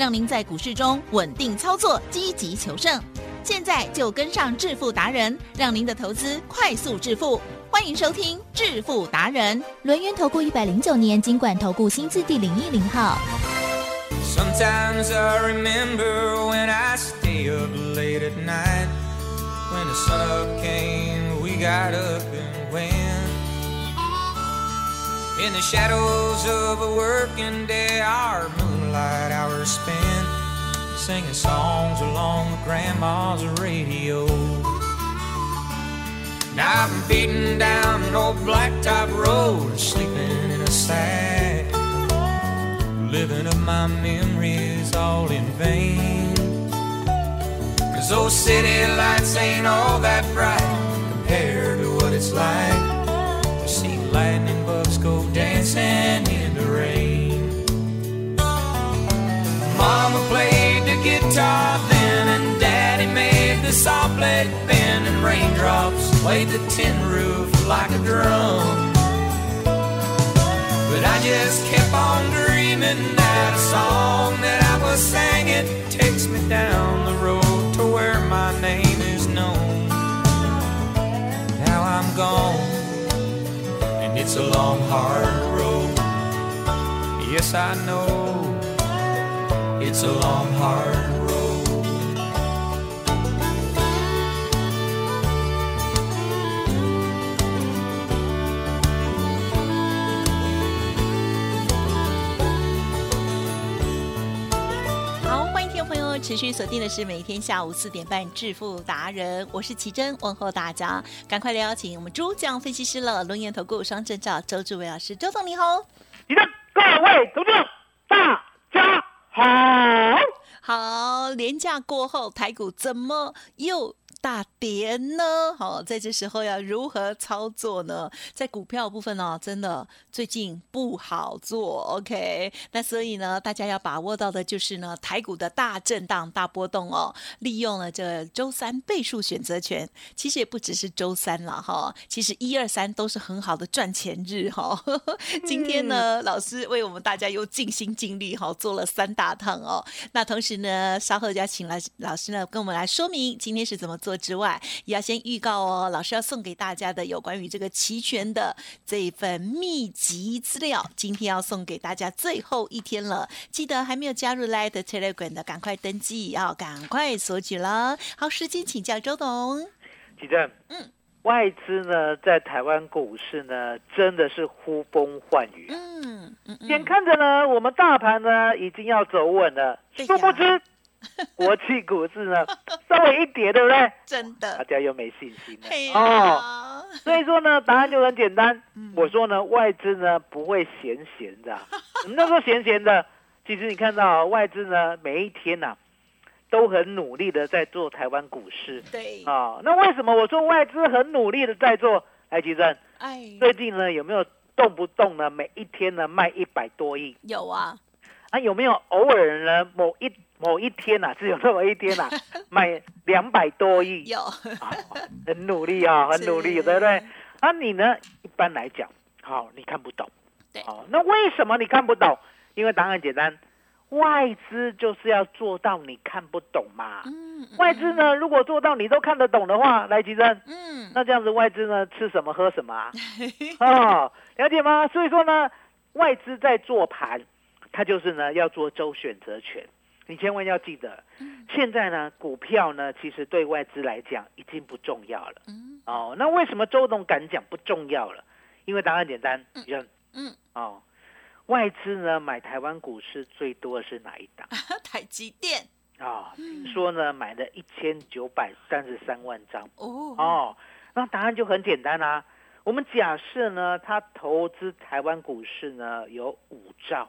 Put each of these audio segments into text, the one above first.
让您在股市中稳定操作，积极求胜。现在就跟上致富达人，让您的投资快速致富。欢迎收听致富达人，轮源投顾一百零九年金管投顾新字第零一零号。Sometimes I remember when I stay up late at night. When the sun up came, we got up and went. In the shadows of a working day, our moonlight hours spent singing songs along with grandma's radio. Now been beating down an old blacktop road, sleeping in a sack living up my memories all in vain. Cause those city lights ain't all that bright compared to what it's like to see lightning go dancing in the rain. Mama played the guitar then, and Daddy made the saw blade bend, and raindrops played the tin roof like a drum. But I just kept on dreaming that a song that I was singing takes me down the road to where my name is known. Now I'm gone, it's a long, hard road. Yes, I know it's a long, hard road. 持续锁定的是每天下午四点半致富达人，我是奇珍，问候大家，赶快来邀请我们主讲分析师了，龙岩投顾双证照周志伟老师，周总你好。你的各位同志，大家好。好，廉价过后，台股怎么又大跌呢？好，在这时候要如何操作呢？在股票部分呢、真的最近不好做。OK，那所以呢，大家要把握到的就是呢，台股的大震荡、大波动哦，利用了这周三倍数选择权，其实也不只是周三了哈，其实一二三都是很好的赚钱日哈。今天呢，老师为我们大家又尽心尽力哈，做了三大趟哦。那同时呢，稍后就要请来老师呢跟我们来说明今天是怎么做之外，也要先预告哦，老师要送给大家的有关于这个期权的这一份秘籍资料，今天要送给大家最后一天了，记得还没有加入 Light Telegram 的，赶快登记，要赶快索取了。好，时间请教周董。奇正，嗯，外资呢在台湾股市呢真的是呼风唤雨啊。嗯嗯眼嗯，看着呢，我们大盘呢已经要走稳了，殊不知国际股市呢稍微一跌，对不对？真的大，家又没信心嘿了哦。所以说呢，答案就很简单嗯。我说呢，外资呢不会闲闲的啊。什么叫做闲闲的？其实你看到啊外资呢，每一天呐、都很努力的在做台湾股市对，啊。那为什么我说外资很努力的在做？哎，吉正，哎，最近呢有没有动不动呢每一天呢卖一百多亿？有啊，啊，有没有偶尔呢某一某一天呐、啊，只有那么一天呐、啊，买两百多亿？有，啊，很努力啊，很努力，对不对？啊，你呢？一般来讲，好，你看不懂，对好，那为什么你看不懂？因为答案简单，外资就是要做到你看不懂嘛。嗯，嗯外资，呢，如果做到你都看得懂的话，来，吉珍，嗯，那这样子外资呢吃什么喝什么啊？哦，了解吗？所以说呢，外资在做盘，它就是呢要做周选择权。你千万要记得，嗯。现在呢股票呢其实对外资来讲已经不重要了。嗯。哦，那为什么周董敢讲不重要了？因为答案简单，人嗯，哦，外资呢买台湾股市最多的是哪一档？台积电，啊？听说呢买了一千九百三十三万张。哦，哦，那答案就很简单啦、我们假设呢，他投资台湾股市呢有五兆，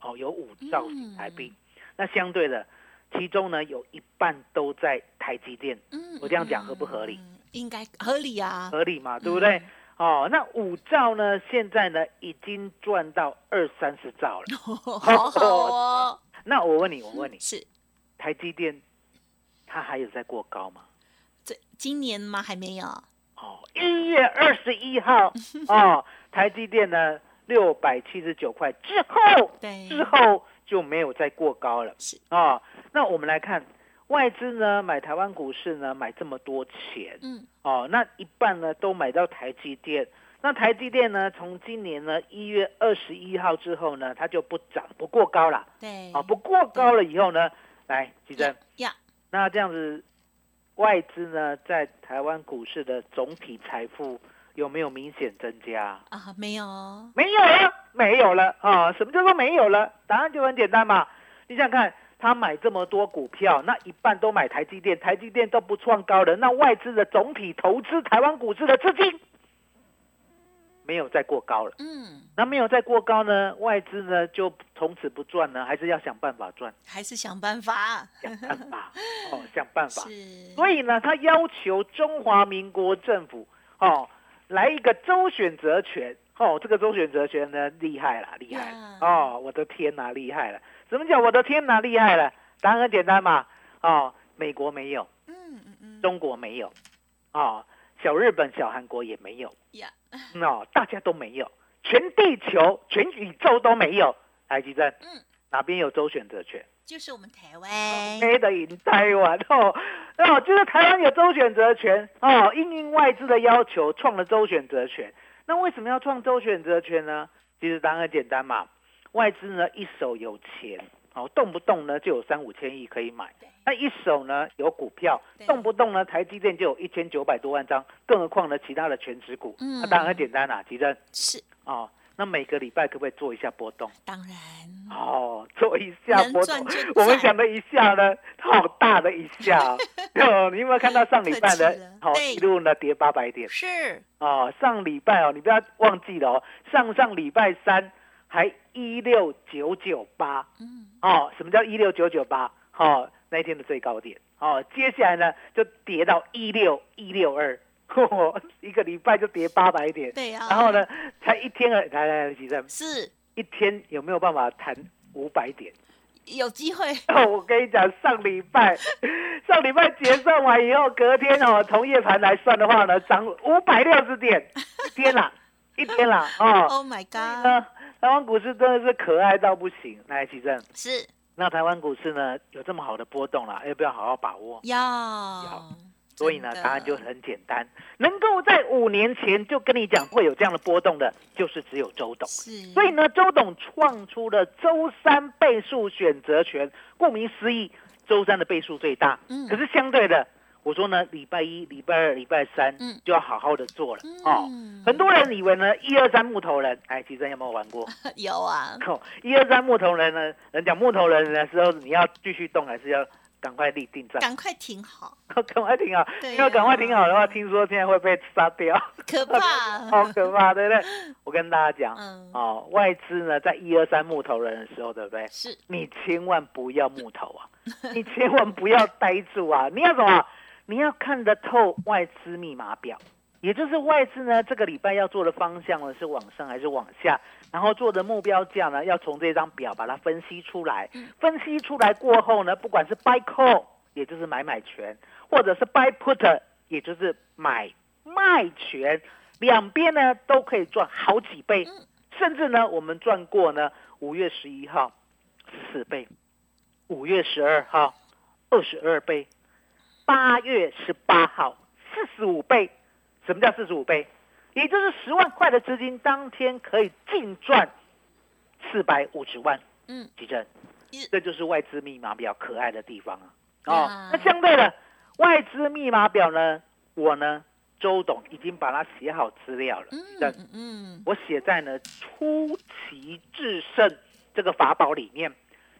哦，有五兆新台币，那相对的，其中呢有一半都在台积电，嗯我这样讲合不合理？嗯应该合理啊，合理嘛，对不对？哦，那五兆呢，现在呢已经赚到二三十兆了。好好哦，那我问你，我问你，是台积电它还有在过高吗？这今年吗？还没有。哦，一月二十一号 哦，台积电呢六百七十九块之后，对之后就没有再过高了。是哦，那我们来看外资呢买台湾股市呢买这么多钱，嗯，哦，那一半呢都买到台积电。那台积电呢，从今年呢一月二十一号之后呢，它就不涨不过高了。对，哦，不过高了以后呢，来，吉珍，呀，那这样子，外资呢在台湾股市的总体财富有没有明显增加？啊，没有哦，没有了，没有了啊！什么叫做没有了？答案就很简单嘛。你想想看，他买这么多股票，那一半都买台积电，台积电都不创高了，那外资的总体投资台湾股市的资金没有再过高了。嗯，那没有再过高呢，外资呢就从此不赚呢，还是要想办法赚，还是想办法，想办法哦，想办法。所以呢，他要求中华民国政府哦来一个周选择权。哦，这个周选择权呢厉害了，厉害了。哦，我的天哪，厉害了！什么叫我的天哪，厉害了？答案很简单嘛，哦，美国没有，嗯嗯嗯，中国没有，哦，小日本、小韩国也没有，呀，哦，大家都没有，全地球、全宇宙都没有。台积电，嗯，哪边有周选择权？就是我们台湾，A 的赢台湾哦，哦，就是台湾有周选择权哦，应应外资的要求创了周选择权。那为什么要创周选择权呢？其实答案很简单嘛，外资呢一手有钱，哦，动不动呢就有三五千亿可以买。那一手呢有股票对，动不动呢台积电就有一千九百多万张，更何况呢其他的全指股。嗯那当然很简单啦、吉珍是，哦，那每个礼拜可不可以做一下波动？当然，哦，做一下能波动，我们赚讲的一下呢，好大的一下 哦。哦你有没有看到上礼拜客气呢？好、对一路呢跌八百点是，哦。上礼拜哦，你不要忘记了哦，上上礼拜三还一六九九八嗯，哦。什么叫一六九九八？哦，那一天的最高点哦。接下来呢就跌到一六一六二，一个礼拜就跌八百点。对呀，然后呢，才一天而来来来，几阵是一天有没有办法弹五百点？有机会，哦，我跟你讲，上礼拜 上礼拜结算完以后，隔天哦，从夜盘来算的话呢，涨五百六十点，一天啦，一天啦，哦。Oh my God，那台湾股市真的是可爱到不行，来，奇正，是那台湾股市呢有这么好的波动啦，要不要好好把握？要，所以呢，答案就很简单，能够在五年前就跟你讲会有这样的波动的，就是只有周董。是，所以呢，周董创出了周三倍数选择权，顾名思义，周三的倍数最大。嗯可是相对的，我说呢，礼拜一、礼拜二、礼拜三，嗯就要好好的做了、哦。嗯很多人以为呢，一二三木头人，哎，其实有没有玩过？有啊，哦，一二三木头人呢，人讲木头人的时候，你要继续动，还是要赶快立定站？赶快停好，赶快停好，因为赶快停好的话，听说现在会被杀掉，可怕，好可怕，对不对？我跟大家讲，嗯，哦，外资呢在一二三木头人的时候，对不对？是你千万不要木头啊，你千万不要呆住啊！你要什么？你要看得透外资密码表，也就是外资呢这个礼拜要做的方向呢是往上还是往下，然后做的目标价呢要从这张表把它分析出来。分析出来过后呢，不管是 buy call，也就是买买权，或者是 buy put，也就是买卖权，两边呢都可以赚好几倍，甚至呢我们赚过呢五月十一号十四倍，五月十二号二十二倍，八月十八号四十五倍。什么叫四十五倍？也就是十万块的资金当天可以净赚四百五十万。嗯，急诊一，这就是外资密码表可爱的地方啊！哦呀，那相对的，外资密码表呢，我呢，周董已经把它写好资料了。嗯嗯嗯，我写在呢出奇制胜这个法宝里面，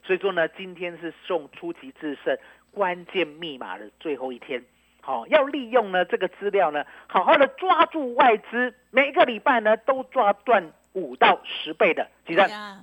所以说呢，今天是送出奇制胜关键密码的最后一天。好、要利用呢这个资料呢，好好的抓住外资，每一个礼拜呢都抓赚五到十倍的。其实对呀，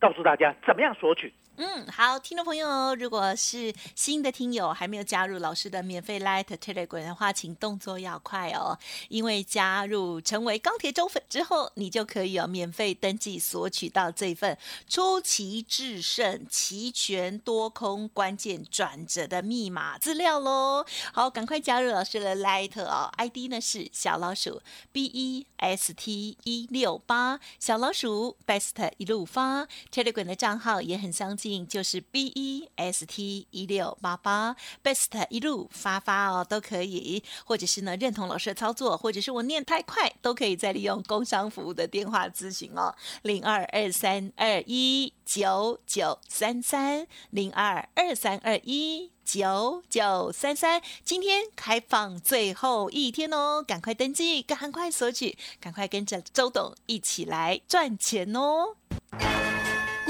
告诉大家怎么样索取，嗯，好，听众朋友，如果是新的听友还没有加入老师的免费 Light Telegram 的话，请动作要快哦，因为加入成为钢铁中粉之后，你就可以有免费登记索取到这份出奇制胜、齐全多空关键转折的密码资料喽。好，赶快加入老师的 Light 哦，ID 呢是小老鼠 B E S T 一六八，小老鼠 Best 一路发 Telegram 的账号也很相近。就是 B E S T 一六八八 Best 一路发发哦，都可以，或者是呢认同老师的操作，或者是我念太快，都可以再利用工商服务的电话咨询哦，零二二三二一九九三三零二二三二一九九三三，今天开放最后一天哦，赶快登记，赶快索取，赶快跟着周董一起来赚钱哦。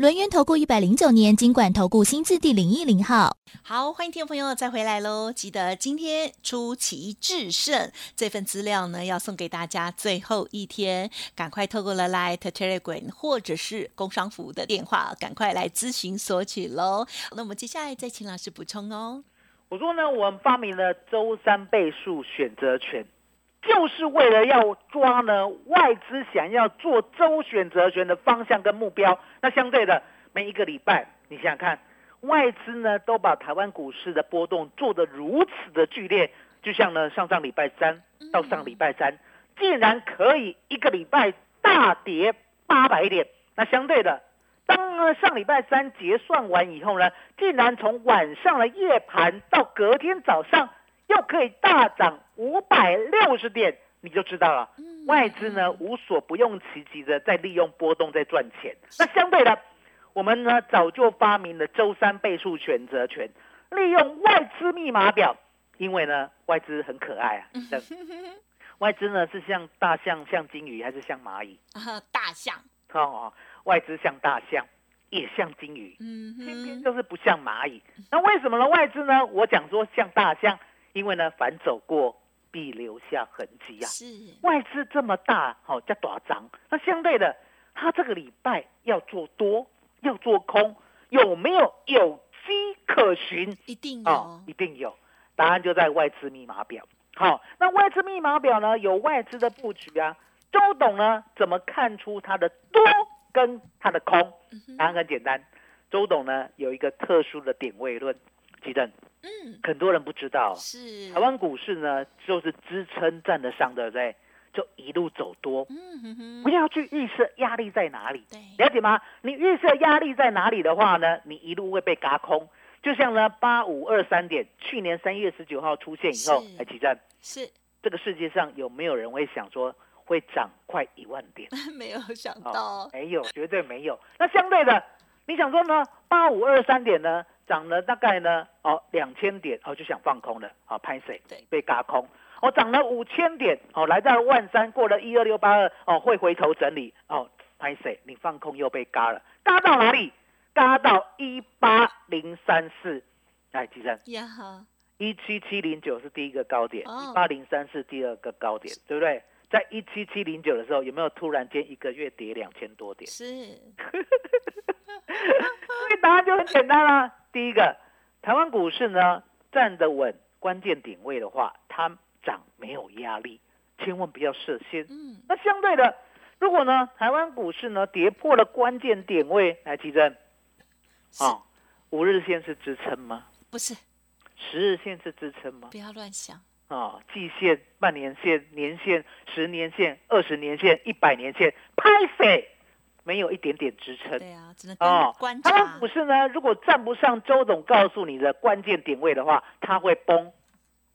轮源投顾一百零九年经管投顾新字第零一零号。好，欢迎听众朋友再回来喽！记得今天出奇制胜这份资料呢，要送给大家最后一天，赶快透过了 Light Telegram 或者是工商服务的电话，赶快来咨询索取喽。那我们接下来再请老师补充哦。我说呢，我们发明了周三倍数选择权，就是为了要抓呢外资想要做周选择权的方向跟目标。那相对的，每一个礼拜，你想想看，外资呢都把台湾股市的波动做得如此的剧烈，就像呢上上礼拜三到上礼拜三，竟然可以一个礼拜大跌八百点。那相对的，当呢上礼拜三结算完以后呢，竟然从晚上的夜盘到隔天早上又可以大涨五百六十点，你就知道了。外资呢无所不用其极的在利用波动在赚钱。那相对的，我们呢早就发明了周三倍数选择权，利用外资密码表，因为呢外资很可爱啊。外资呢是像大象、像金鱼还是像蚂蚁？啊，大象。哦，外资像大象，也像金鱼，嗯偏偏就是不像蚂蚁。那为什么呢？外资呢？我讲说像大象，因为呢反走过必留下痕迹啊。是外资这么大，好、叫大涨。那相对的，他这个礼拜要做多，要做空，有没有有机可循？一定哦有，一定有。答案就在外资密码表。好，那外资密码表呢，有外资的布局啊。周董呢，怎么看出它的多跟它的空？嗯答案很简单，周董呢有一个特殊的点位论，记得嗯，很多人不知道。是台湾股市呢，就是支撑站得上，对不对？就一路走多，嗯哼哼，不要去预设压力在哪里，对，了解吗？你预设压力在哪里的话呢，你一路会被嘎空。就像呢，八五二三点，去年三月十九号出现以后是，哎，奇正，是这个世界上有没有人会想说会涨快一万点？没有想哦到，没有，绝对没有。那相对的，你想说呢？八五二三点呢，涨了大概呢，哦两千点，哦就想放空了，哦拍谁对？被嘎空。哦涨了五千点，哦来到万三，过了一二六八二，哦会回头整理，哦拍谁？你放空又被嘎了，嘎到哪里？嘎到一八零三四。来，吉生，呀哈，一七七零九是第一个高点，哦一八零三四第二个高点，对不对？在一七七零九的时候，有没有突然间一个月跌两千多点？是 所以答案就很简单啦。第一个，台湾股市呢站得稳，关键点位的话，它涨没有压力，千万不要设限。嗯，那相对的，如果呢台湾股市呢跌破了关键点位，来提升，是啊，五日线是支撑吗？不是？十日线是支撑吗不？要乱想，啊，季线、半年线、年线、十年线、二十年线、一百年线，拍谁没有一点点支撑？对啊，只能观台湾察。股，市呢，如果站不上周董告诉你的关键点位的话，它会崩，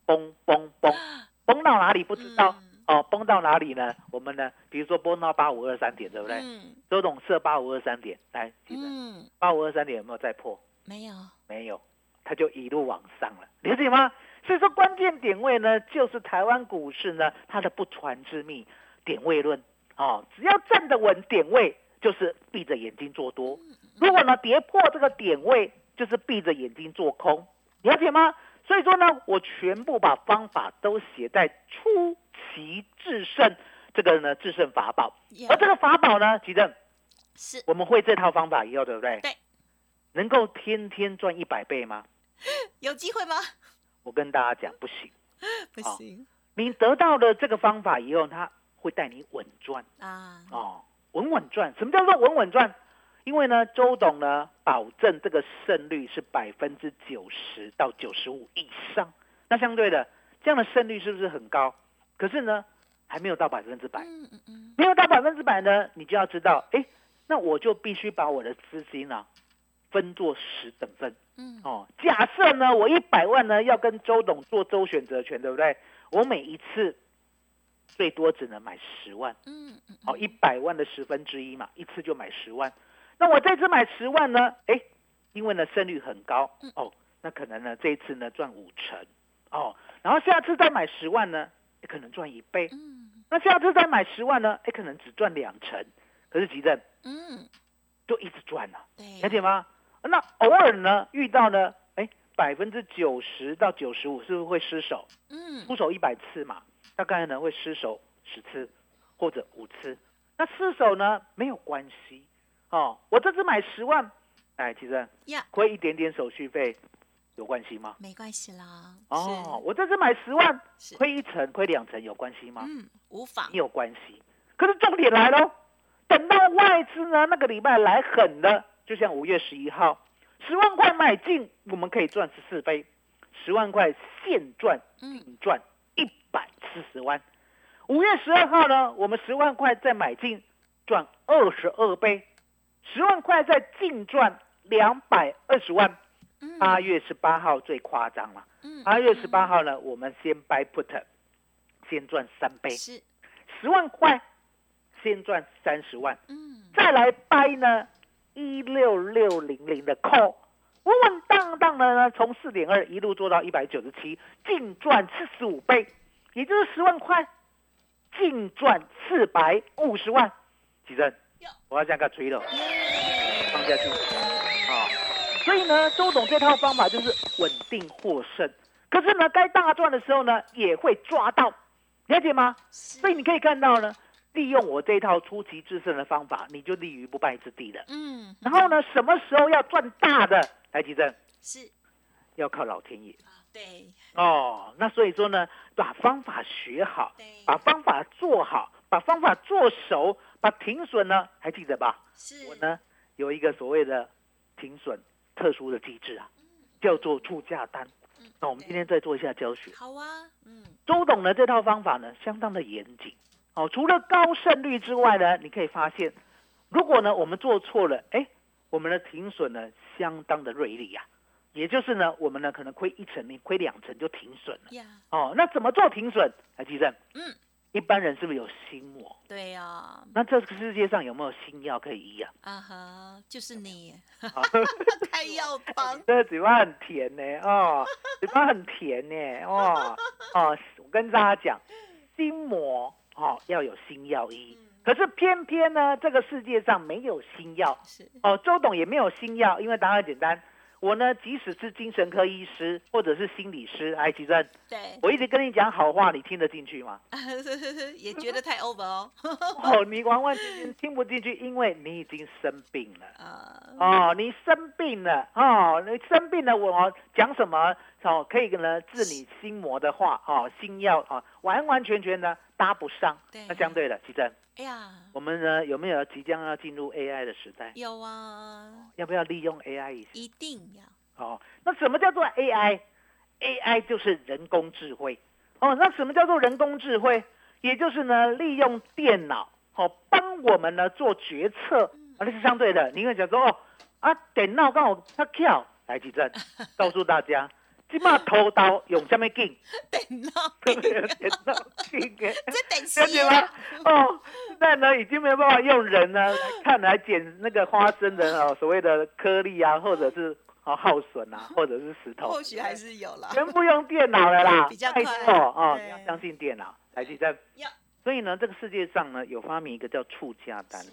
崩崩崩，崩到哪里不知道、嗯。哦，崩到哪里呢？我们呢，比如说崩到八五二三点，对不对？嗯。周董设八五二三点，来，记得。嗯，八五二三点有没有再破？没有，没有，它就一路往上了，理解吗？所以说关键点位呢，就是台湾股市呢它的不传之秘点位论。哦，只要站得稳点位，就是闭着眼睛做多；如果呢跌破这个点位，就是闭着眼睛做空，了解吗？所以说呢，我全部把方法都写在出奇制胜这个呢制胜法宝，而这个法宝呢，其正是我们会这套方法以后，对不对？对。能够天天赚一百倍吗？有机会吗？我跟大家讲，不行。不行你得到了这个方法以后，它会带你稳赚啊！哦，稳稳赚。什么叫做稳稳赚？因为呢，周董呢保证这个胜率是百分之九十到九十五以上。那相对的，这样的胜率是不是很高？可是呢，还没有到百分之百。嗯嗯嗯，没有到百分之百呢，你就要知道，哎，那我就必须把我的资金啊分作十等份。嗯哦，假设呢，我一百万呢要跟周董做周选择权，对不对？我每一次最多只能买十万，嗯嗯，哦，一百万的十分之一嘛，一次就买十万。那我这次买十万呢？哎，因为呢胜率很高，哦，那可能呢这一次呢赚五成，哦，然后下次再买十万呢，可能赚一倍。嗯那下次再买十万呢，哎，可能只赚两成。可是急诊嗯，就一直赚啊。对，了解吗？那偶尔呢遇到呢，哎，百分之九十到九十五是不是会失手？嗯出手一百次嘛，大概呢会失手十次或者五次。那失手呢没有关系哦，我这次买十万，哎，其实呀，亏一点点手续费有关系吗？没关系啦。哦，我这次买十万，是，亏一成亏两成有关系吗？嗯，无妨没。有关系。可是重点来喽，等到外资呢那个礼拜来狠了，就像五月十一号，十万块买进，我们可以赚十四倍，十万块现赚嗯净赚一百四十万。五月十二号呢，我们十万块再买进，赚二十二倍，十万块再净赚两百二十万。嗯。八月十八号最夸张了，嗯八月十八号呢，我们先 buy put，先赚三倍。是，十万块，先赚三十万，嗯。再来掰呢一六六零零的 call，稳稳当当的呢，从四点二一路做到一百九十七，净赚四十五倍，也就是十万块，净赚四百五十万。几珍哟，我要这样给他吹了，放下去啊！所以呢，周董这套方法就是稳定获胜，可是呢，该大赚的时候呢，也会抓到，了解吗？所以你可以看到呢，利用我这一套出奇制胜的方法，你就立于不败之地了。嗯，然后呢，什么时候要赚大的？来，吉正是要靠老天爷啊，对哦。那所以说呢，把方法学好，把方法做好，把方法做熟，把停损呢，还记得吧？是我呢有一个所谓的停损特殊的机制啊，叫做出价单。嗯那我们今天再做一下教学。好啊，嗯周董的这套方法呢，相当的严谨哦。除了高胜率之外呢，你可以发现，如果呢我们做错了，哎，我们的停损呢相当的锐利呀、也就是呢，我们呢可能亏一层，你亏两层就停损了。呀，哦。那怎么做停损？来，吉正，嗯，一般人是不是有心魔？对呀，那这个世界上有没有新药可以医啊？啊哈，就是你，要帮，这个嘴巴很甜呢，哦，嘴巴很甜呢，哦。哦，我跟大家讲，心魔哦要有心药医，可是偏偏呢，这个世界上没有新药 是哦，周董也没有新药，因为答案很简单，我呢即使是精神科医师或者是心理师，哎，吉珍，对，我一直跟你讲好话，你听得进去吗？也觉得太 over 哦，哦，你完完全全听不进去，因为你已经生病了。啊，哦，你生病了哦，你生病了，我讲什么哦，可以呢治你心魔的话哦，心药啊、哦，完完全全呢搭不上对。那相对的，奇珍，哎呀，我们呢有没有即将要进入 AI 的时代？有啊，要不要利用 AI 一下？一定要，哦，那什么叫做 AI？AI 就是人工智慧。哦，那什么叫做人工智慧？也就是呢，利用电脑哦，帮我们呢做决策。啊，那是相对的。你会讲说哦，啊，电脑刚好它跳来几阵，告诉大家，即马偷刀用什么劲？电脑，电脑劲的。这等了死解吗？哦，现在呢已经没有办法用人呢来看来捡那个花生的哦，所谓的颗粒啊，或者是哦耗损啊，或者是石头，或许还是有啦。全部用电脑了啦，比较拜快托哦，你要相信电脑，台积电要。所以呢，这个世界上呢有发明一个叫出价单，是，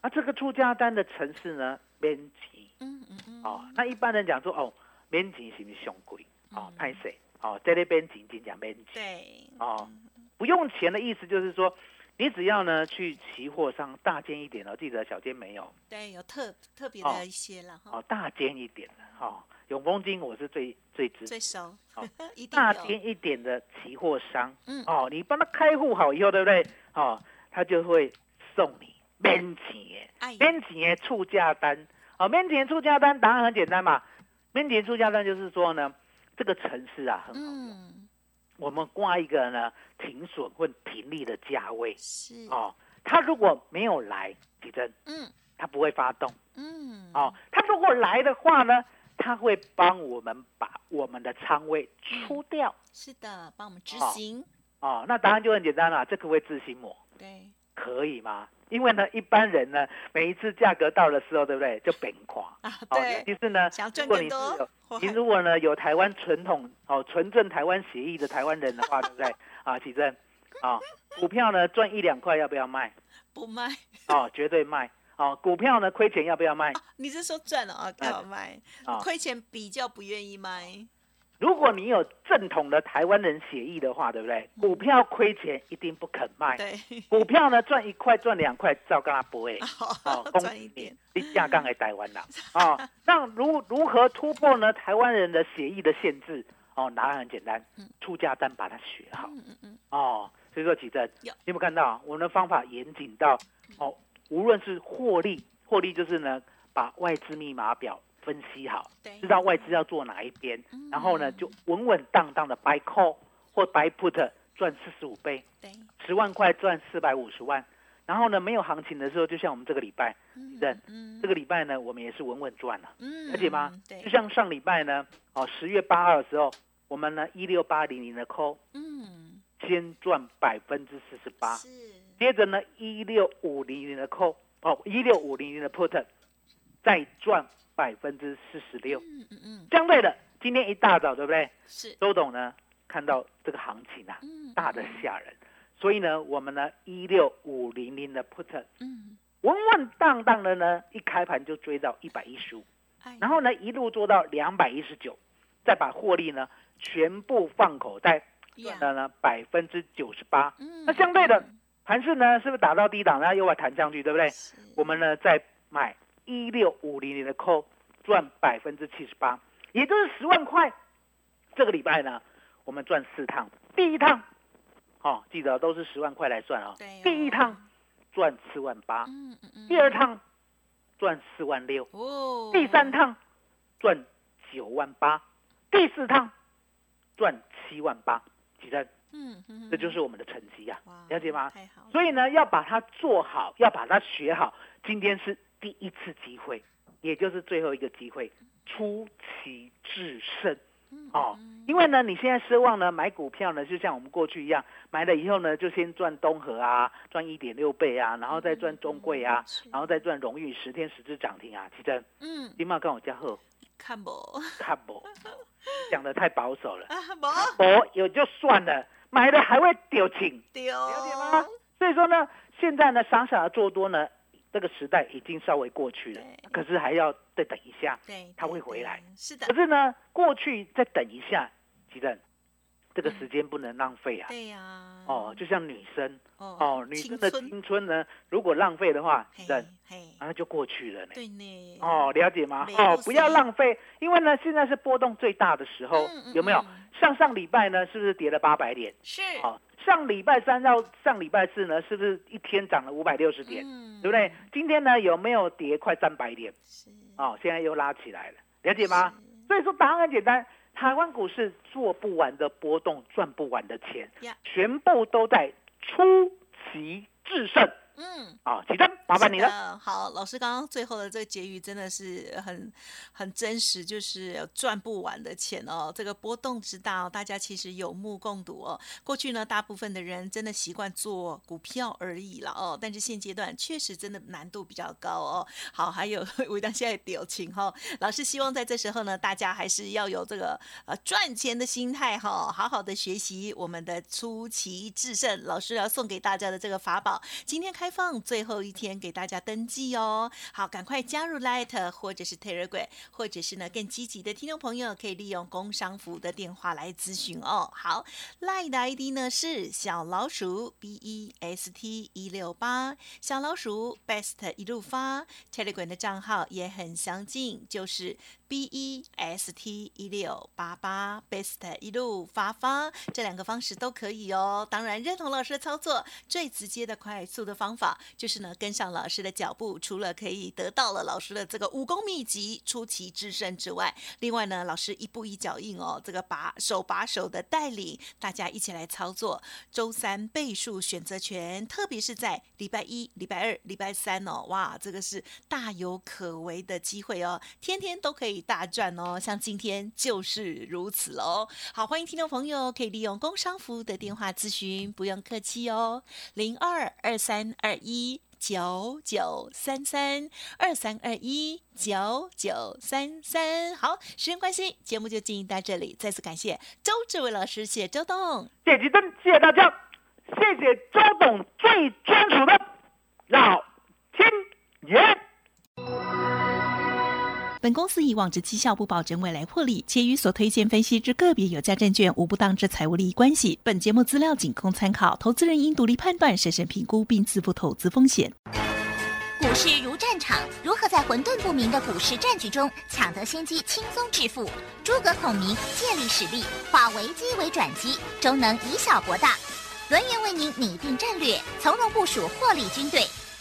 啊，这个出价单的城市呢编辑嗯嗯嗯，哦，那一般人讲说哦，编辑是不是凶贵？哦嗯，拍谁？哦，在那边紧紧讲免钱。对，哦，不用钱的意思就是说，你只要呢去期货上大间一点哦，记得小间没有。对，有特特别哦。的一些了哈，哦，大间一点的哦，永丰金我是最最最熟。哦，一定大有，间一点的期货商，嗯。哦，你帮他开户好以后，对不对？哦，他就会送你免钱的哎，免钱的出价单。哦，免钱的出价单答案很简单嘛，免钱出价单就是说呢，这个城市啊很好。用，嗯，我们挂一个呢停损或停利的价位。是，哦，他如果没有来，地震，嗯。他不会发动。嗯，哦，他如果来的话呢，他会帮我们把我们的仓位出掉。是的，帮我们执哦。行，哦，那答案就很简单了，这可不可以自行抹？对，可以吗？因为呢，一般人呢，每一次价格到的时候，对不对，就崩垮。啊，哦，对尤，其是呢，如果你是有，你如果呢有台湾传统哦纯正台湾协议的台湾人的话，对不对？啊，启正，啊，股票呢赚一两块要不要卖？不卖，哦，绝对卖。哦，股票呢亏钱要不要卖？你是说赚了啊，干嘛卖？啊，亏钱比较不愿意卖，如果你有正统的台湾人协议的话，对不对？股票亏钱一定不肯卖。对，股票呢赚一块赚两块，照跟他不会。哦，恭喜赚一点你，，你下杠给台湾了哦。那如如何突破呢？台湾人的协议的限制哦，答案很简单嗯，出价单把它学好嗯嗯嗯，哦。所以说，启正，有你有没有看到我们的方法严谨到哦？无论是获利，获利就是呢，把外资密码表分析好，知道外资要做哪一边，嗯。然后呢就稳稳当当的 buy call 或 buy put 赚四十五倍，对，十万块赚四百五十万。然后呢，没有行情的时候，就像我们这个礼拜，嗯认嗯。这个礼拜呢，我们也是稳稳赚了，嗯了解吗？对，就像上礼拜呢，哦，十月八号的时候，我们呢一六八零零的 call 嗯，先赚百分之四十八，是，接着呢一六五零零的 call 哦一六五零零的 put 再赚百分之四十六。嗯嗯嗯，相对的，今天一大早，对。不对？是，周董呢看到这个行情啊，嗯，大的吓人，所以呢，我们呢一六五零零的 put 嗯，稳稳当当的呢，一开盘就追到一百一十五，哎，然后呢一路做到两百一十九，再把获利呢全部放口袋，呀赚了呢百分之九十八。嗯。那相对的嗯盘势呢是不是打到低档，然后又要弹上去，对不对？是。我们呢再买一六五零零的 call，赚百分之七十八，也就是十万块。这个礼拜呢，我们赚四趟，第一趟，哦，记得都是十万块来算哦。对哦第一趟赚四万八，嗯嗯嗯，第二趟赚四万六，哦，第三趟赚九万八，第四趟赚七万八，其实嗯，嗯嗯，这就是我们的成绩啊，哇了解吗？所以呢，要把它做好，要把它学好。今天是第一次机会，也就是最后一个机会，出奇制胜嗯哦嗯。因为呢，你现在奢望呢买股票呢，就像我们过去一样，买了以后呢，就先赚东河啊，赚一点六倍啊，然后再赚中贵啊，是然后再赚荣誉十天十只涨停啊。其实嗯，金茂跟我加贺看不看不，讲的太保守了，啊，不我有就算了，买了还会丢钱。丢，了解吗？所以说呢，现在呢，傻傻的做多呢，这个时代已经稍微过去了，可是还要再等一下。对，它对会回来，是的可，是呢，过去再等一下，吉正，这个时间不能浪费啊。对呀，哦，就像女生哦哦，女生的青春呢，如果浪费的话，吉嘿正，嘿，啊，那就过去了呢。对呢，哦，了解吗？哦，不要浪费，因为呢，现在是波动最大的时候有没有嗯？上上礼拜呢，是不是跌了八百点？是，好，上礼拜三到上礼拜四呢，是不是一天涨了五百六十点？嗯对不对？？今天呢有没有跌快三百点？哦，现在又拉起来了，了解吗？所以说答案很简单，台湾股市做不完的波动，赚不完的钱呀，全部都在出奇制胜。嗯。啊，启真，麻烦你了。好，老师刚刚最后的这个结语真的是很很真实，就是赚不完的钱哦。这个波动之大、哦，大家其实有目共睹哦。过去呢，大部分的人真的习惯做股票而已了哦，但是现阶段确实真的难度比较高哦。好，还有 我当现在表情哈、老师希望在这时候呢，大家还是要有这个呃赚钱的心态哈、好好的学习我们的出奇制胜老师要送给大家的这个法宝，今天开开放最后一天给大家登记哦。好，赶快加入 Light 或者是 Telegram，或者是呢更积极的听众朋友可以利用工商服的电话来咨询哦。好，Light 的 ID 呢是小老鼠 B E S T 一六八，小老鼠 Best 一路发，Telegram 的账号也很相近，就是 B E S T 一六八八 Best 一路发发，这两个方式都可以哦。当然，认同老师的操作，最直接的、快速的方法就是呢，跟上老师的脚步，除了可以得到了老师的这个武功秘籍、出奇制胜之外，另外呢，老师一步一脚印哦，这个把手把手的带领大家一起来操作。周三倍数选择权，特别是在礼拜一、礼拜二、礼拜三哦，哇，这个是大有可为的机会哦，天天都可以大赚哦，像今天就是如此喽。好，欢迎听众朋友可以利用工商服务的电话咨询，不用客气哦，零二二三二一。九九三三二三二一九九三三，好，时间关系，节目就进行到这里。再次感谢周志伟老师，谢周董。谢启真，谢谢大家，谢谢周董最专属的老天爷。本公司以往之绩效不保证未来获利，且与所推荐分析之个别有价证券无不当之财务利益关系。本节目资料仅供参考，投资人应独立判断、审慎评估并自负投资风险。股市如战场，如何在混沌不明的股市战局中抢得先机、轻松致富？诸葛孔明借力使力，化危机为转机，终能以小博大。轮源为您拟定战略，从容部署获利军队，